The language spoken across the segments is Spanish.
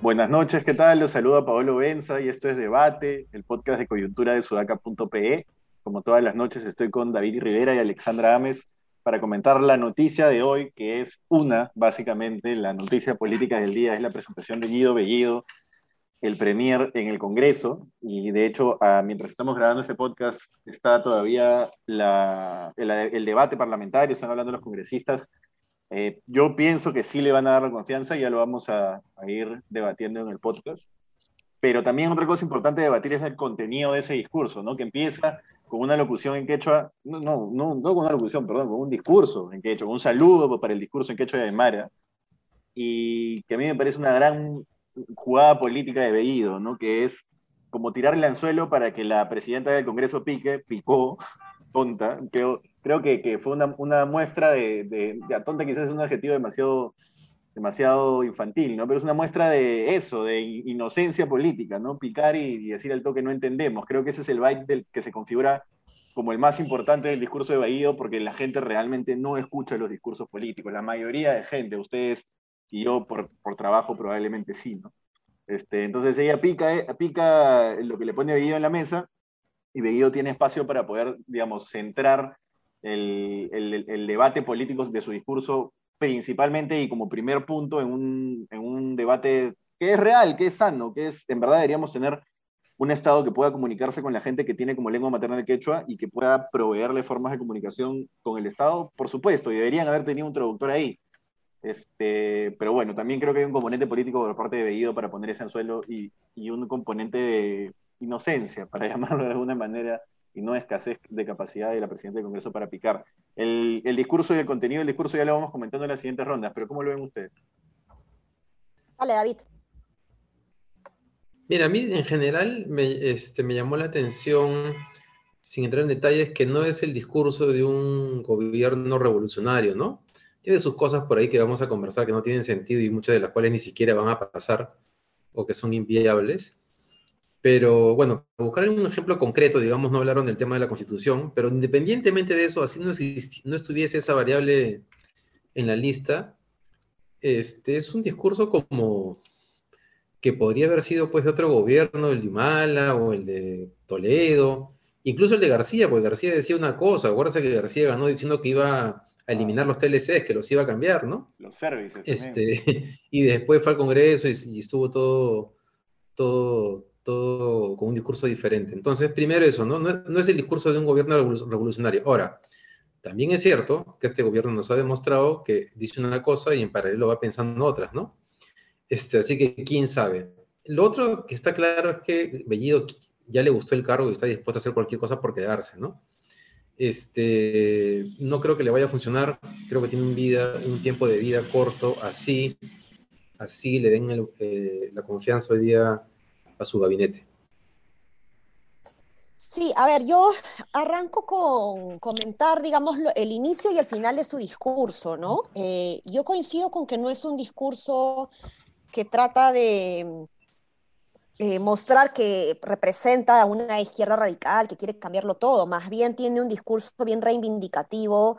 Buenas noches, ¿qué tal? Los saluda Paolo Benza y esto es Debate, el podcast de coyuntura de sudaca.pe. Como todas las noches estoy con David Rivera y Alexandra Ames para comentar la noticia de hoy, que es una, básicamente, la noticia política del día, es la presentación de Guido Bellido, el premier en el Congreso, y de hecho, ah, mientras estamos grabando este podcast, está todavía la, el, el, debate parlamentario, están hablando los congresistas eh, yo pienso que sí le van a dar la confianza, ya lo vamos a, ir debatiendo en el podcast. Pero también otra cosa importante de debatir es el contenido de ese discurso, ¿no? Que empieza con una locución en quechua, no, no, no, no con una locución, perdón, con un discurso en quechua, un saludo para el discurso en quechua de Aymara, y que a mí me parece una gran jugada política de Bellido, ¿no? Que es como tirarle el anzuelo para que la presidenta del Congreso pique, picó, tonta, creo, creo que, que fue una, una muestra de, de, de, tonta quizás es un adjetivo demasiado, demasiado infantil, ¿no? Pero es una muestra de eso, de inocencia política, ¿no? Picar y, y decir al toque no entendemos. Creo que ese es el byte del que se configura como el más importante del discurso de Bahío, porque la gente realmente no escucha los discursos políticos. La mayoría de gente, ustedes y yo por, por trabajo probablemente sí, ¿no? Este, entonces ella pica, eh, pica lo que le pone Bellido en la mesa y Bellido tiene espacio para poder, digamos, centrar el, el, el, debate político de su discurso principalmente y como primer punto en un, en un debate que es real, que es sano, que es, en verdad deberíamos tener un Estado que pueda comunicarse con la gente que tiene como lengua materna el quechua y que pueda proveerle formas de comunicación con el Estado, por supuesto, y deberían haber tenido un traductor ahí. Este, pero bueno, también creo que hay un componente político por parte de Bellido para poner ese anzuelo y, y un componente de inocencia, para llamarlo de alguna manera, y no escasez de capacidad de la presidenta del Congreso para picar. El, el discurso y el contenido del discurso ya lo vamos comentando en las siguientes rondas, pero ¿cómo lo ven ustedes? Dale, David. Mira, a mí en general me, este, me llamó la atención, sin entrar en detalles, que no es el discurso de un gobierno revolucionario, ¿no? Tiene sus cosas por ahí que vamos a conversar que no tienen sentido y muchas de las cuales ni siquiera van a pasar o que son inviables. Pero bueno, buscar un ejemplo concreto, digamos, no hablaron del tema de la constitución, pero independientemente de eso, así no, no estuviese esa variable en la lista, este es un discurso como que podría haber sido pues de otro gobierno, el de Humala o el de Toledo, incluso el de García, porque García decía una cosa, acuérdense que García ganó diciendo que iba a eliminar los TLCs, que los iba a cambiar, ¿no? Los servicios. Este, y después fue al Congreso y, y estuvo todo, todo, todo con un discurso diferente. Entonces, primero eso, ¿no? No, es el discurso de un gobierno revolucionario. Ahora, también es cierto que este gobierno nos ha demostrado que dice una cosa y en paralelo va pensando en otras, ¿no? Este, así que quién sabe. Lo otro que está claro es que Bellido ya le gustó el cargo y está dispuesto a hacer cualquier cosa por quedarse, ¿no? Este, no creo que le vaya a funcionar, creo que tiene un, vida, un tiempo de vida corto, así, así le den eh, la confianza hoy día a su gabinete. Sí, a ver, yo arranco con comentar, digamos, el inicio y el final de su discurso, ¿no? Eh, yo coincido con que no es un discurso que trata de eh, mostrar que representa a una izquierda radical, que quiere cambiarlo todo, más bien tiene un discurso bien reivindicativo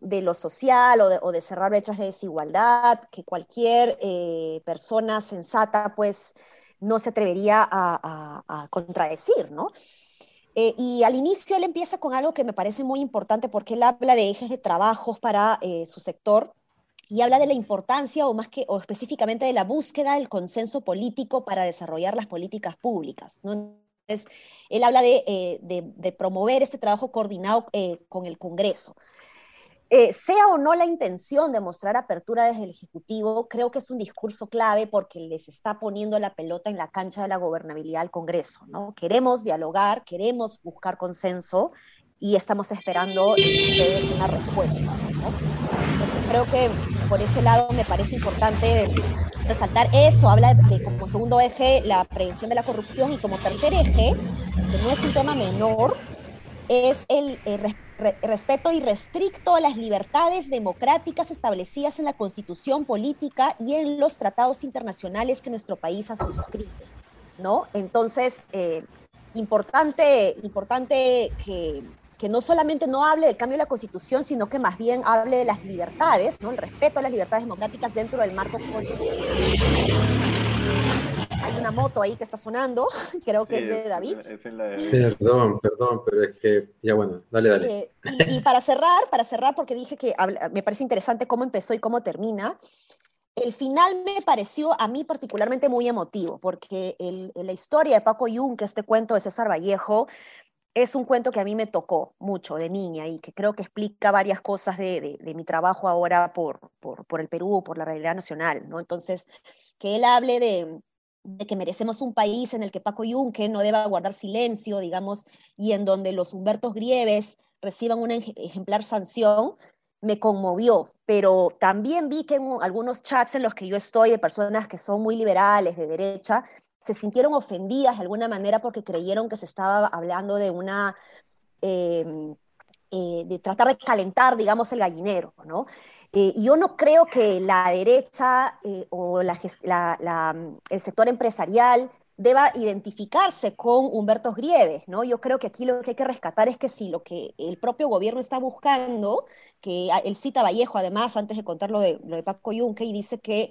de lo social o de, cerrar brechas de desigualdad, que cualquier eh, persona sensata, pues, no se atrevería a, contradecir, ¿no? Eh, y al inicio él empieza con algo que me parece muy importante porque él habla de ejes de trabajos para eh, su sector y habla de la importancia o más que o específicamente de la búsqueda del consenso político para desarrollar las políticas públicas. ¿no? Entonces, él habla de, eh, de, de promover este trabajo coordinado con el Congreso. Eh, sea o no la intención de mostrar apertura desde el Ejecutivo, creo que es un discurso clave porque les está poniendo la pelota en la cancha de la gobernabilidad al Congreso. ¿no? Queremos dialogar, queremos buscar consenso y estamos esperando de ustedes una respuesta. ¿no? Creo que por ese lado me parece importante resaltar eso. Habla de, como segundo eje la prevención de la corrupción y como tercer eje, que no es un tema menor, es el eh, respeto irrestricto a las libertades democráticas establecidas en la Constitución política y en los tratados internacionales que nuestro país ha suscrito. ¿no? Entonces, eh, importante, importante que, que no solamente no hable del cambio de la Constitución, sino que más bien hable de las libertades, ¿no? el respeto a las libertades democráticas dentro del marco constitucional. Hay una moto ahí que está sonando, creo que es de David. Perdón, perdón, pero es que ya bueno, dale, dale. Eh, y, para cerrar, para cerrar, porque dije que me parece interesante cómo empezó y cómo termina, el final me pareció a mí particularmente muy emotivo, porque el, la historia de Paco Yun, que este cuento de César Vallejo, es un cuento que a mí me tocó mucho de niña y que creo que explica varias cosas de, mi trabajo ahora por, el Perú, por la realidad nacional, ¿no? Entonces, que él hable de, que merecemos un país en el que Paco Yunque no deba guardar silencio, digamos, y en donde los Humbertos Grieves reciban una ejemplar sanción, me conmovió, pero también vi que en algunos chats en los que yo estoy de personas que son muy liberales, de derecha, se sintieron ofendidas de alguna manera porque creyeron que se estaba hablando de una... Em, eh, de tratar de calentar, digamos, el gallinero, ¿no? Eh, yo no creo que la derecha eh, o la, el sector empresarial deba identificarse con Humberto Grieves, ¿no? Yo creo que aquí lo que hay que rescatar es que si lo que el propio gobierno está buscando, que él cita Vallejo además, antes de contar lo de, lo de Paco Yunque, y dice que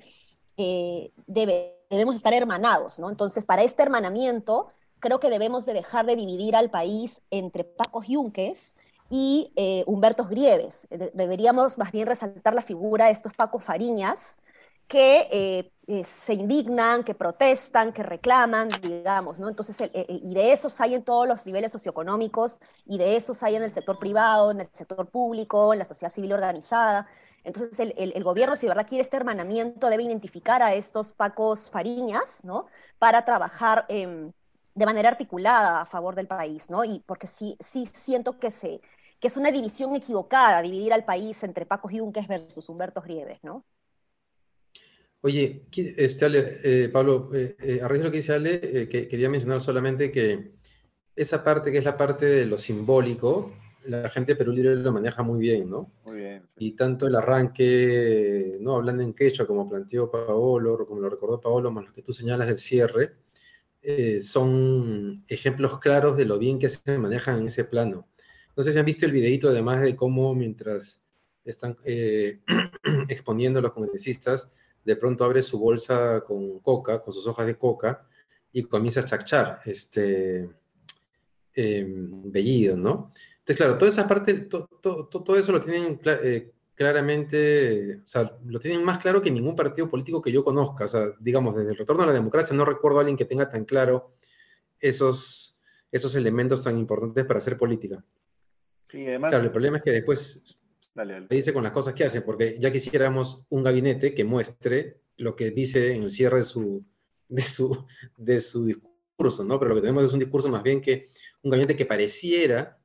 debe debemos estar hermanados, ¿no? Entonces, para este hermanamiento, creo que debemos de dejar de dividir al país entre Paco Yunques y eh, Humberto Grieves. deberíamos más bien resaltar la figura de estos Paco Fariñas, que eh, eh, se indignan, que protestan, que reclaman, digamos, ¿no? Entonces, y de esos hay en todos los niveles socioeconómicos, y de esos hay en el sector privado, en el sector público, en la sociedad civil organizada. Entonces, el, gobierno, si de verdad quiere este hermanamiento, debe identificar a estos pacos fariñas, ¿no? Para trabajar em, de manera articulada a favor del país, ¿no? Y porque sí, sí siento que, se, que es una división equivocada dividir al país entre Pacos Yunques versus Humberto Grieves, ¿no? Oye, este, eh, Pablo, eh, eh, a raíz de lo que dice Ale, que, quería mencionar solamente que esa parte que es la parte de lo simbólico, la gente de Perú Libre lo maneja muy bien, ¿no? Muy bien. Y tanto el arranque, ¿no? Hablando en quechua, como planteó Paolo, como lo recordó Paolo, más lo que tú señalas del cierre, eh, son ejemplos claros de lo bien que se manejan en ese plano. No sé si han visto el videito, además de cómo mientras están eh, exponiendo los congresistas, de pronto abre su bolsa con coca, con sus hojas de coca, y comienza a chachar este eh, bellido, ¿no? Entonces, claro, toda esa parte, todo eso lo tienen eh, claramente, o sea, lo tienen más claro que ningún partido político que yo conozca. O sea, digamos, desde el retorno a la democracia no recuerdo a alguien que tenga tan claro esos, esos elementos tan importantes para hacer política. Sí, además... Claro, el problema es que después dale, dice con las cosas que hacen, porque ya quisiéramos un gabinete que muestre lo que dice en el cierre de su, de su, de su discurso, ¿no? Pero lo que tenemos es un discurso más bien que un gabinete que pareciera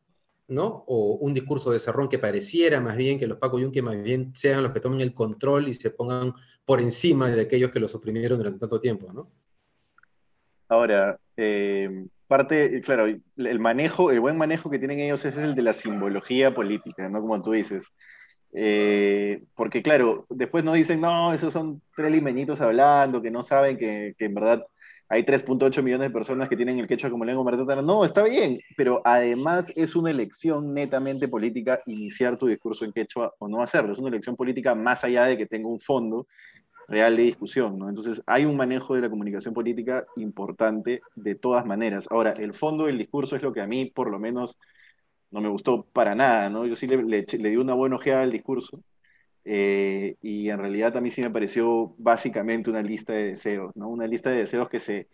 ¿no? O un discurso de Cerrón que pareciera más bien que los Paco Yunque más bien sean los que tomen el control y se pongan por encima de aquellos que los oprimieron durante tanto tiempo, ¿no? Ahora, eh, parte, claro, el manejo, el buen manejo que tienen ellos es el de la simbología política, ¿no? Como tú dices. Eh, porque claro, después no dicen, no, esos son tres limeñitos hablando, que no saben que, que en verdad hay 3.8 millones de personas que tienen el quechua como lengua materna. No, está bien, pero además es una elección netamente política iniciar tu discurso en quechua o no hacerlo. Es una elección política más allá de que tenga un fondo real de discusión. Entonces hay un manejo de la comunicación política importante de todas maneras. Ahora, el fondo del discurso es lo que a mí, por lo menos, no me gustó para nada, ¿no? Yo sí le, di una buena ojeada al discurso, eh, y en realidad a mí sí me pareció básicamente una lista de deseos, ¿no? Una lista de deseos que se,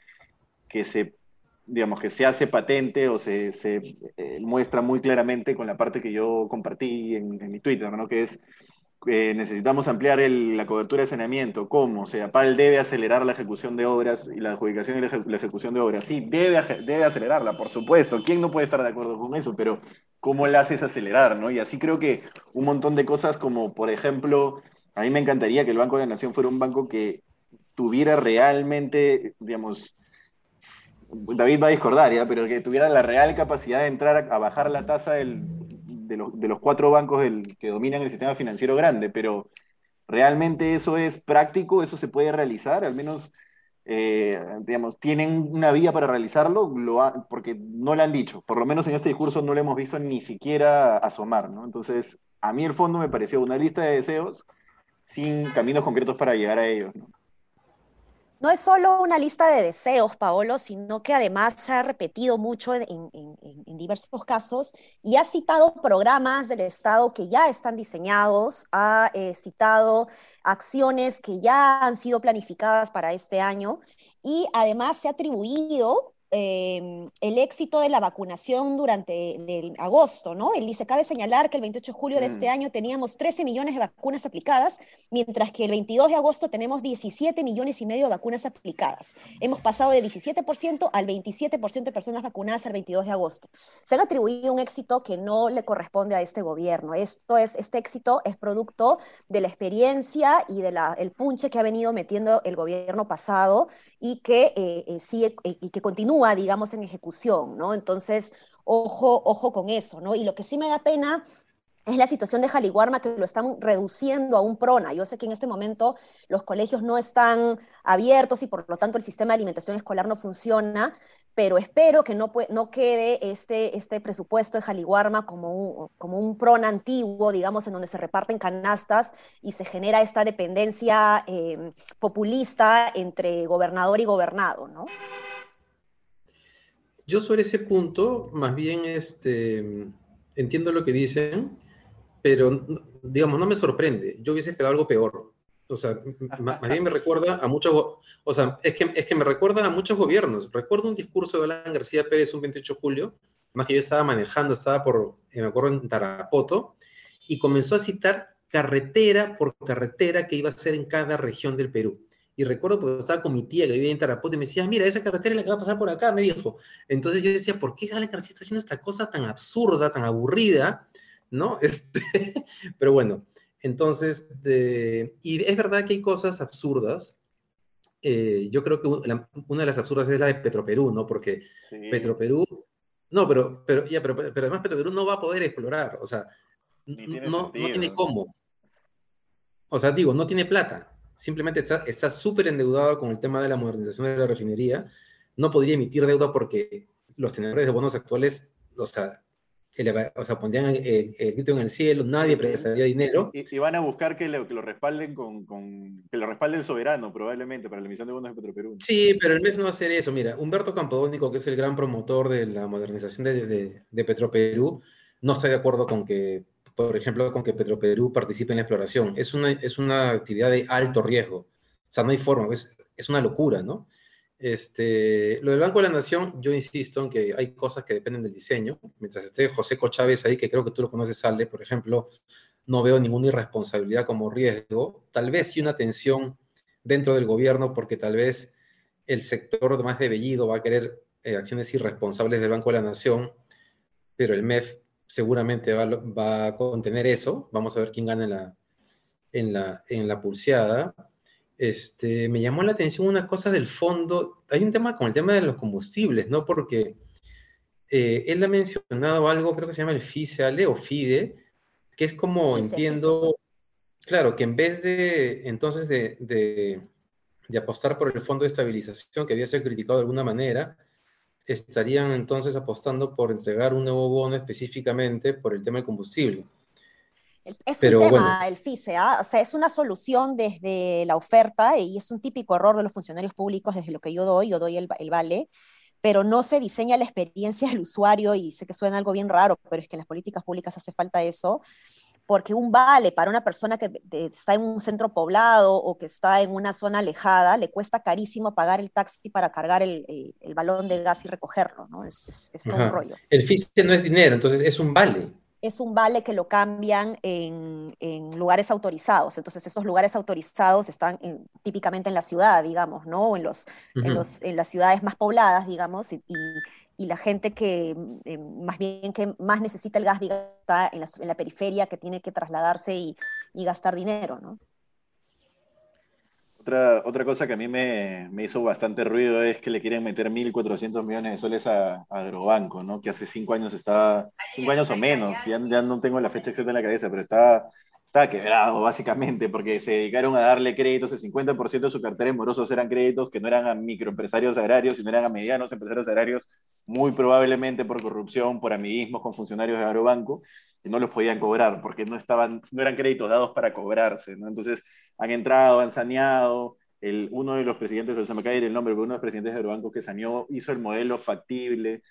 que se digamos, que se hace patente o se, se eh, muestra muy claramente con la parte que yo compartí en, en mi Twitter, ¿no? Que es necesitamos ampliar la cobertura de saneamiento. ¿Cómo? O sea, PAL debe acelerar la ejecución de obras y la adjudicación y la, ejecución de obras. Sí, debe, debe acelerarla, por supuesto. ¿Quién no puede estar de acuerdo con eso? Pero ¿cómo la haces acelerar? ¿no? Y así creo que un montón de cosas como, por ejemplo, a mí me encantaría que el Banco de la Nación fuera un banco que tuviera realmente, digamos, David va a discordar, ¿ya? pero que tuviera la real capacidad de entrar a bajar la tasa del de, los, cuatro bancos que dominan el sistema financiero grande, pero ¿realmente eso es práctico? ¿Eso se puede realizar? Al menos eh, digamos, tienen una vía para realizarlo, lo porque no lo han dicho, por lo menos en este discurso no lo hemos visto ni siquiera asomar, ¿no? Entonces, a mí el fondo me pareció una lista de deseos sin caminos concretos para llegar a ellos, ¿no? No es solo una lista de deseos, Paolo, sino que además se ha repetido mucho en, diversos casos y ha citado programas del Estado que ya están diseñados, ha eh, citado acciones que ya han sido planificadas para este año y además se ha atribuido Em, el éxito de la vacunación durante el, agosto, ¿no? Él dice, cabe señalar que el 28 de julio de este mm. año teníamos 13 millones de vacunas aplicadas, mientras que el 22 de agosto tenemos 17 millones y medio de vacunas aplicadas. Hemos pasado de 17% al 27% de personas vacunadas al 22 de agosto. Se han atribuido un éxito que no le corresponde a este gobierno. Esto es, este éxito es producto de la experiencia y del el punche que ha venido metiendo el gobierno pasado y que eh, eh, sigue eh, y que continúa digamos, en ejecución, ¿no? Entonces, ojo, ojo con eso, ¿no? Y lo que sí me da pena es la situación de Jaliguarma que lo están reduciendo a un prona. Yo sé que en este momento los colegios no están abiertos y por lo tanto el sistema de alimentación escolar no funciona, pero espero que no, no quede este, este presupuesto de Jaliguarma como un, como un prona antiguo, digamos, en donde se reparten canastas y se genera esta dependencia eh, populista entre gobernador y gobernado, ¿no? Yo sobre ese punto, más bien, este, entiendo lo que dicen, pero, digamos, no me sorprende. Yo hubiese esperado algo peor. O sea, más bien me recuerda a muchos, o sea, es que, es que me recuerda a muchos gobiernos. Recuerdo un discurso de Alan García Pérez un 28 de julio, más que yo estaba manejando, estaba por, eh, me acuerdo, en Tarapoto, y comenzó a citar carretera por carretera que iba a ser en cada región del Perú. Y recuerdo porque estaba con mi tía que vivía en Tarapoto y me decía, mira, esa carretera es la que va a pasar por acá, me dijo. Entonces yo decía, ¿por qué Alan García está haciendo esta cosa tan absurda, tan aburrida? ¿No? Este, pero bueno, entonces, y es verdad que hay cosas absurdas. Eh, yo creo que una de las absurdas es la de Petroperú, ¿no? Porque Petroperú, no, pero, pero, ya, pero, pero además Petroperú no va a poder explorar, o sea, no, no tiene cómo. O sea, digo, no tiene plata simplemente está súper endeudado con el tema de la modernización de la refinería, no podría emitir deuda porque los tenedores de bonos actuales, o sea, o sea pondrían el, grito en el cielo, nadie prestaría dinero. Y, van a buscar que lo, que lo respalden con, con, que lo respalde el soberano, probablemente, para la emisión de bonos de Petroperú. Sí, pero el MEF no va a hacer eso. Mira, Humberto Campodónico, que es el gran promotor de la modernización de, de, de Petroperú, no está de acuerdo con que por ejemplo, con que Petroperú participe en la exploración. Es una, es una actividad de alto riesgo. O sea, no hay forma, es, es una locura, ¿no? Este, lo del Banco de la Nación, yo insisto en que hay cosas que dependen del diseño. Mientras esté José Cochávez ahí, que creo que tú lo conoces, sale, por ejemplo, no veo ninguna irresponsabilidad como riesgo. Tal vez sí una tensión dentro del gobierno, porque tal vez el sector más de Bellido va a querer eh, acciones irresponsables del Banco de la Nación, pero el MEF seguramente va, a contener eso. Vamos a ver quién gana en la, en la, en la pulseada. Este, me llamó la atención una cosa del fondo. Hay un tema con el tema de los combustibles, ¿no? Porque eh, él ha mencionado algo, creo que se llama el FISEALE o FIDE, que es como, entiendo, claro, que en vez de, entonces, de, de, de apostar por el fondo de estabilización, que había sido criticado de alguna manera, estarían entonces apostando por entregar un nuevo bono específicamente por el tema del combustible. Es un tema, el FISE, ¿ah? o sea, es una solución desde la oferta y es un típico error de los funcionarios públicos desde lo que yo doy, yo doy el, el vale, pero no se diseña la experiencia del usuario y sé que suena algo bien raro, pero es que en las políticas públicas hace falta eso porque un vale para una persona que está en un centro poblado o que está en una zona alejada, le cuesta carísimo pagar el taxi para cargar el, el, balón de gas y recogerlo, ¿no? Es, es, todo un rollo. El FISE no es dinero, entonces es un vale. Es un vale que lo cambian en, en lugares autorizados. Entonces, esos lugares autorizados están típicamente en la ciudad, digamos, ¿no? O en, los, en, los, en las ciudades más pobladas, digamos, y, y la gente que eh, más bien que más necesita el gas está en la, en la periferia, que tiene que trasladarse y, y gastar dinero, ¿no? Otra, otra cosa que a mí me, me, hizo bastante ruido es que le quieren meter 1.400 millones de soles a, a, Agrobanco, ¿no? Que hace cinco años estaba, cinco años o menos, ya, ya no tengo la fecha exacta en la cabeza, pero estaba, está quebrado, básicamente, porque se dedicaron a darle créditos, el 50% de su cartera de morosos eran créditos que no eran a microempresarios agrarios, sino eran a medianos empresarios agrarios, muy probablemente por corrupción, por amiguismos con funcionarios de Agrobanco, y no los podían cobrar, porque no, estaban, no eran créditos dados para cobrarse. Entonces, han entrado, han saneado, el, uno de los presidentes, se me cae el nombre, pero uno de los presidentes de Agrobanco que saneó, hizo el modelo factible,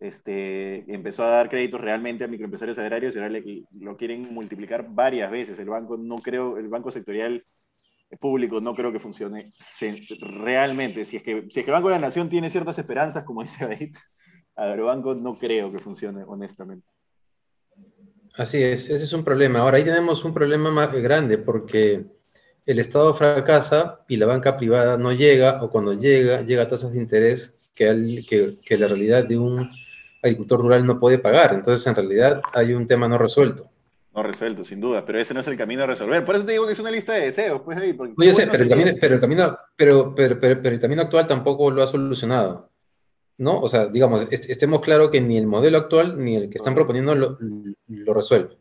este, empezó a dar créditos realmente a microempresarios agrarios y ahora lo quieren multiplicar varias veces. El banco no creo, el banco sectorial público no creo que funcione realmente. Si es que, si es que el Banco de la Nación tiene ciertas esperanzas, como dice David, Agrobanco no creo que funcione honestamente. Así es, ese es un problema. Ahora ahí tenemos un problema más grande porque el Estado fracasa y la banca privada no llega o cuando llega, llega a tasas de interés que la realidad de un agricultor rural no puede pagar. Entonces, en realidad, hay un tema no resuelto. No resuelto, sin duda, pero ese no es el camino a resolver. Por eso te digo que es una lista de deseos, pues ahí. Porque no, yo sé, pero el, camino, pero, el camino, pero, pero, pero, el camino actual tampoco lo ha solucionado. ¿No? O sea, digamos, estemos claros que ni el modelo actual ni el que están proponiendo lo, lo resuelve.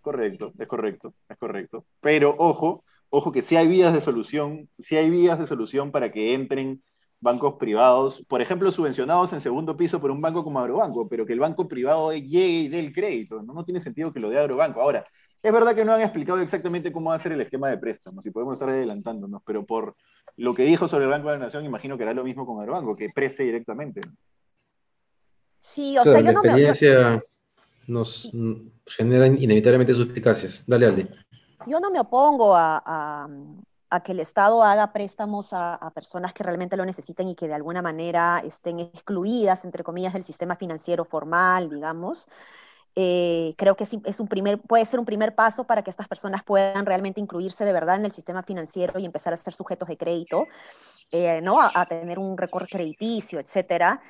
Correcto, es correcto, es correcto. Pero ojo, ojo que si hay vías de solución, si hay vías de solución para que entren bancos privados, por ejemplo, subvencionados en segundo piso por un banco como Agrobanco, pero que el banco privado llegue y dé el crédito. No, no tiene sentido que lo dé Agrobanco. Ahora, es verdad que no han explicado exactamente cómo va a ser el esquema de préstamos, y podemos estar adelantándonos, pero por lo que dijo sobre el Banco de la Nación, imagino que hará lo mismo con Agrobanco, que preste directamente. Sí, o sea, yo no me... experiencia nos genera inevitablemente suspicacias. Dale, Ale. Yo no me opongo a, a que el Estado haga préstamos a, personas que realmente lo necesiten y que de alguna manera estén excluidas, entre comillas, del sistema financiero formal, digamos. Eh, creo que es, un primer, puede ser un primer paso para que estas personas puedan realmente incluirse de verdad en el sistema financiero y empezar a ser sujetos de crédito, eh, ¿no? A, tener un récord crediticio, etcétera.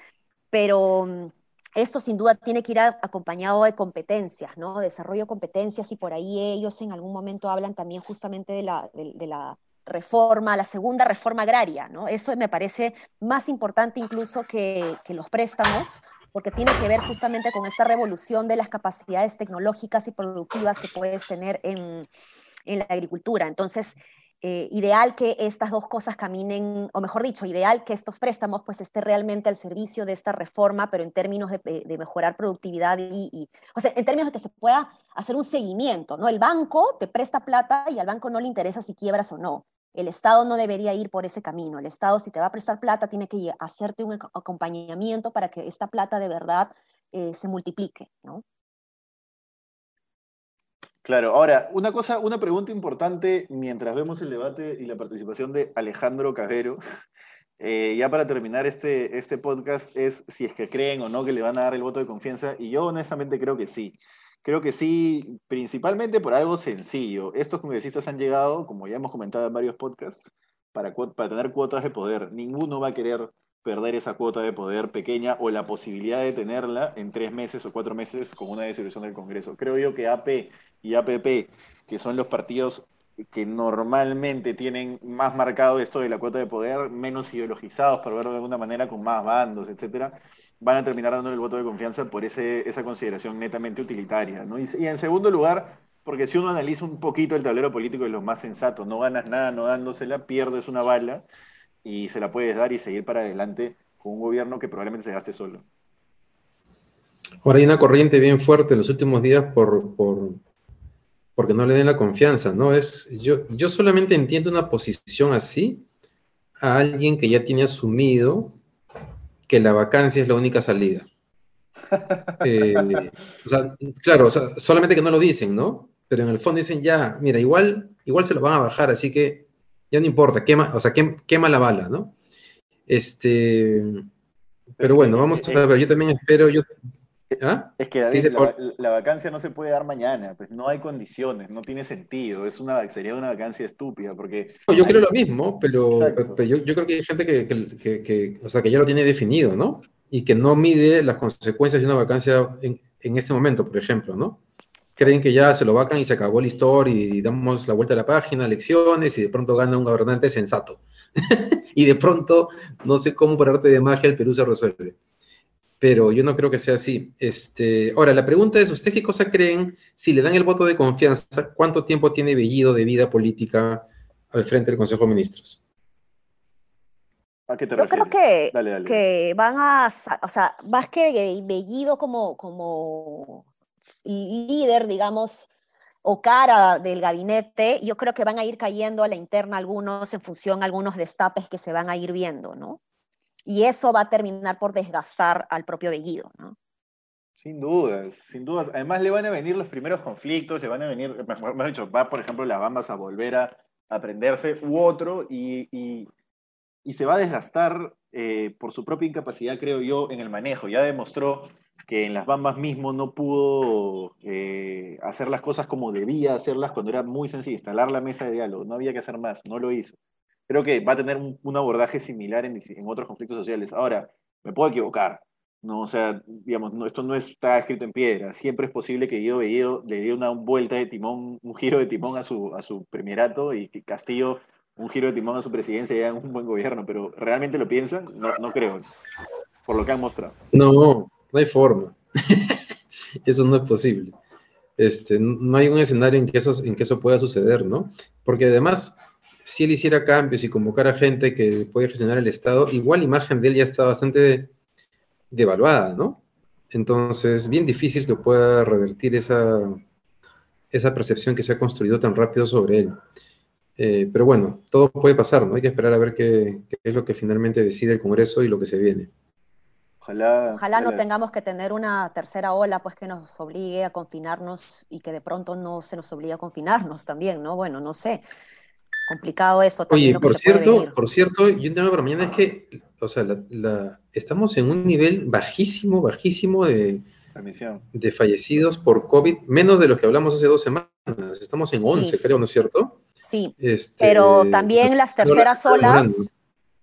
Pero mm, esto sin duda tiene que ir acompañado de competencias, ¿no? Desarrollo de competencias y por ahí ellos en algún momento hablan también justamente de la, de la reforma, la segunda reforma agraria, ¿no? Eso me parece más importante incluso que, los préstamos, porque tiene que ver justamente con esta revolución de las capacidades tecnológicas y productivas que puedes tener en, la agricultura. Entonces, eh, ideal que estas dos cosas caminen, o mejor dicho, ideal que estos préstamos pues estén realmente al servicio de esta reforma, pero en términos de, mejorar productividad y, o sea, en términos de que se pueda hacer un seguimiento, ¿no? El banco te presta plata y al banco no le interesa si quiebras o no. El Estado no debería ir por ese camino. El Estado, si te va a prestar plata, tiene que hacerte un acompañamiento para que esta plata de verdad eh, se multiplique, ¿no? Claro, ahora, una cosa, una pregunta importante mientras vemos el debate y la participación de Alejandro Cajero, eh, ya para terminar este, este podcast, es si es que creen o no que le van a dar el voto de confianza, y yo honestamente creo que sí. Creo que sí, principalmente por algo sencillo. Estos congresistas han llegado, como ya hemos comentado en varios podcasts, para, para tener cuotas de poder. Ninguno va a querer perder esa cuota de poder pequeña o la posibilidad de tenerla en tres meses o cuatro meses con una disolución del Congreso. Creo yo que AP y APP, que son los partidos que normalmente tienen más marcado esto de la cuota de poder, menos ideologizados, para verlo de alguna manera, con más bandos, etcétera, van a terminar dando el voto de confianza por ese, esa consideración netamente utilitaria. ¿no? Y, en segundo lugar, porque si uno analiza un poquito el tablero político de lo más sensato, no ganas nada no dándosela, pierdes una bala y se la puedes dar y seguir para adelante con un gobierno que probablemente se gaste solo. Ahora hay una corriente bien fuerte en los últimos días por, por porque no le den la confianza, ¿no? Es, yo, yo solamente entiendo una posición así a alguien que ya tiene asumido que la vacancia es la única salida. Eh, o sea, claro, solamente que no lo dicen, ¿no? Pero en el fondo dicen, ya, mira, igual, igual se lo van a bajar, así que ya no importa, quema, o sea, quema, la bala, ¿no? Este, pero bueno, vamos a ver, yo también espero, yo, ¿Ah? Es que la, vacancia no se puede dar mañana, pues no hay condiciones, no tiene sentido, es una, sería una vacancia estúpida, porque... yo creo lo mismo, pero, yo, creo que hay gente que, o sea, que ya lo tiene definido, ¿no? Y que no mide las consecuencias de una vacancia en, en este momento, por ejemplo, ¿no? Creen que ya se lo vacan y se acabó la historia y damos la vuelta a la página, elecciones y de pronto gana un gobernante sensato. y de pronto, no sé cómo por arte de magia, el Perú se resuelve. Pero yo no creo que sea así. Este, ahora, la pregunta es, ¿ustedes qué cosa creen? Si le dan el voto de confianza, ¿cuánto tiempo tiene Bellido de vida política al frente del Consejo de Ministros? ¿A qué te Yo refieres? creo que, Dale, dale. que van a, o sea, más que Bellido como, como líder, digamos, o cara del gabinete, yo creo que van a ir cayendo a la interna algunos en función a algunos destapes que se van a ir viendo, ¿no? Y eso va a terminar por desgastar al propio Bellido, ¿no? Sin dudas, sin dudas. Además le van a venir los primeros conflictos, le van a venir, mejor dicho, va por ejemplo las Bambas a volver a aprenderse u otro y, y- y se va a desgastar eh, por su propia incapacidad, creo yo, en el manejo. Ya demostró que en las Bambas mismo no pudo eh, hacer las cosas como debía hacerlas cuando era muy sencillo, instalar la mesa de diálogo, no había que hacer más, no lo hizo. Creo que va a tener un, un abordaje similar en, en otros conflictos sociales. Ahora, me puedo equivocar, no, o sea, digamos, no, esto no está escrito en piedra. Siempre es posible que Guido Bellido le dé una vuelta de timón, un giro de timón a su, a su primerato y que Castillo un giro de timón a su presidencia y hagan un buen gobierno, pero ¿realmente lo piensan? No, no creo, por lo que han mostrado. No, no hay forma. eso no es posible. Este, no hay un escenario en que, eso, en que eso pueda suceder, ¿no? Porque además, si él hiciera cambios y convocara gente que puede gestionar el Estado, igual la imagen de él ya está bastante devaluada, ¿no? Entonces, bien difícil que pueda revertir esa, esa percepción que se ha construido tan rápido sobre él. Eh, pero bueno, todo puede pasar, ¿no? Hay que esperar a ver qué, qué, es lo que finalmente decide el Congreso y lo que se viene. Ojalá, ojalá, no tengamos que tener una tercera ola, pues que nos obligue a confinarnos y que de pronto no se nos obligue a confinarnos también, ¿no? Bueno, no sé. Complicado eso también. Oye, por cierto, por cierto, yo un tema para mañana es que, o sea, la, la, estamos en un nivel bajísimo, bajísimo de, de fallecidos por COVID, menos de lo que hablamos hace dos semanas. Estamos en 11, sí. creo, ¿no es cierto? Sí, este, pero también las terceras no olas,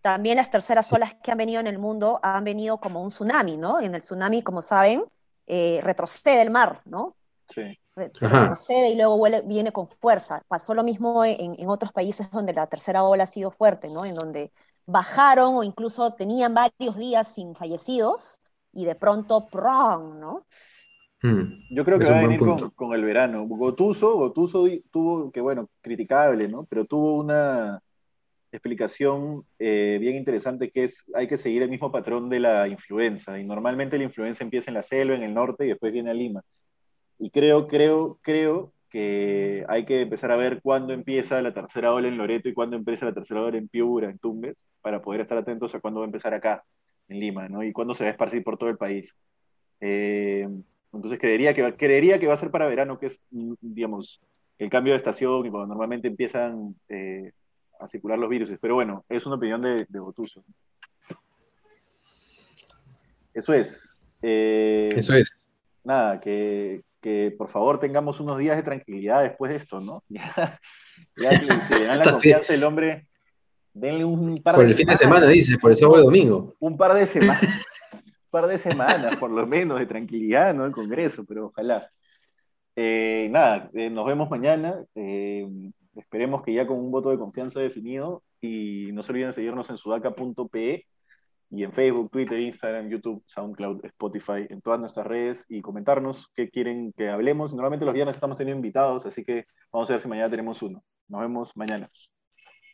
también las terceras olas que han venido en el mundo han venido como un tsunami, ¿no? En el tsunami, como saben, eh, retrocede el mar, ¿no? Sí. Retrocede y luego viene con fuerza. Pasó lo mismo en, en, otros países donde la tercera ola ha sido fuerte, ¿no? En donde bajaron o incluso tenían varios días sin fallecidos y de pronto, ¡prum! ¿no? Yo creo que va a venir con, con, el verano. Gotuso, Gotuso tuvo, que bueno, criticable, ¿no? Pero tuvo una explicación eh, bien interesante que es, hay que seguir el mismo patrón de la influenza. Y normalmente la influenza empieza en la selva, en el norte, y después viene a Lima. Y creo, creo, creo que hay que empezar a ver cuándo empieza la tercera ola en Loreto y cuándo empieza la tercera ola en Piura, en Tumbes, para poder estar atentos a cuándo va a empezar acá, en Lima, ¿no? Y cuándo se va a esparcir por todo el país. Eh, entonces creería que, va, creería que va a ser para verano, que es, digamos, el cambio de estación y cuando normalmente empiezan eh, a circular los virus. Pero bueno, es una opinión de, de Botuso. Eso es. Eh, Eso es. Nada, que, que, por favor tengamos unos días de tranquilidad después de esto, ¿no? Ya, ya que, que le dan la confianza el hombre, denle un par por de el fin de semana, dice, por el sábado y domingo. Un par de semanas, un par de semanas, por lo menos, de tranquilidad, ¿no? El Congreso, pero ojalá. Eh, nada, eh, nos vemos mañana. Eh, esperemos que ya con un voto de confianza definido. Y no se olviden seguirnos en sudaca.pe y en Facebook, Twitter, Instagram, YouTube, SoundCloud, Spotify, en todas nuestras redes y comentarnos qué quieren que hablemos. Normalmente los viernes estamos teniendo invitados, así que vamos a ver si mañana tenemos uno. Nos vemos mañana.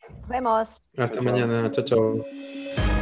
Nos vemos. Hasta mañana. Chao, chao.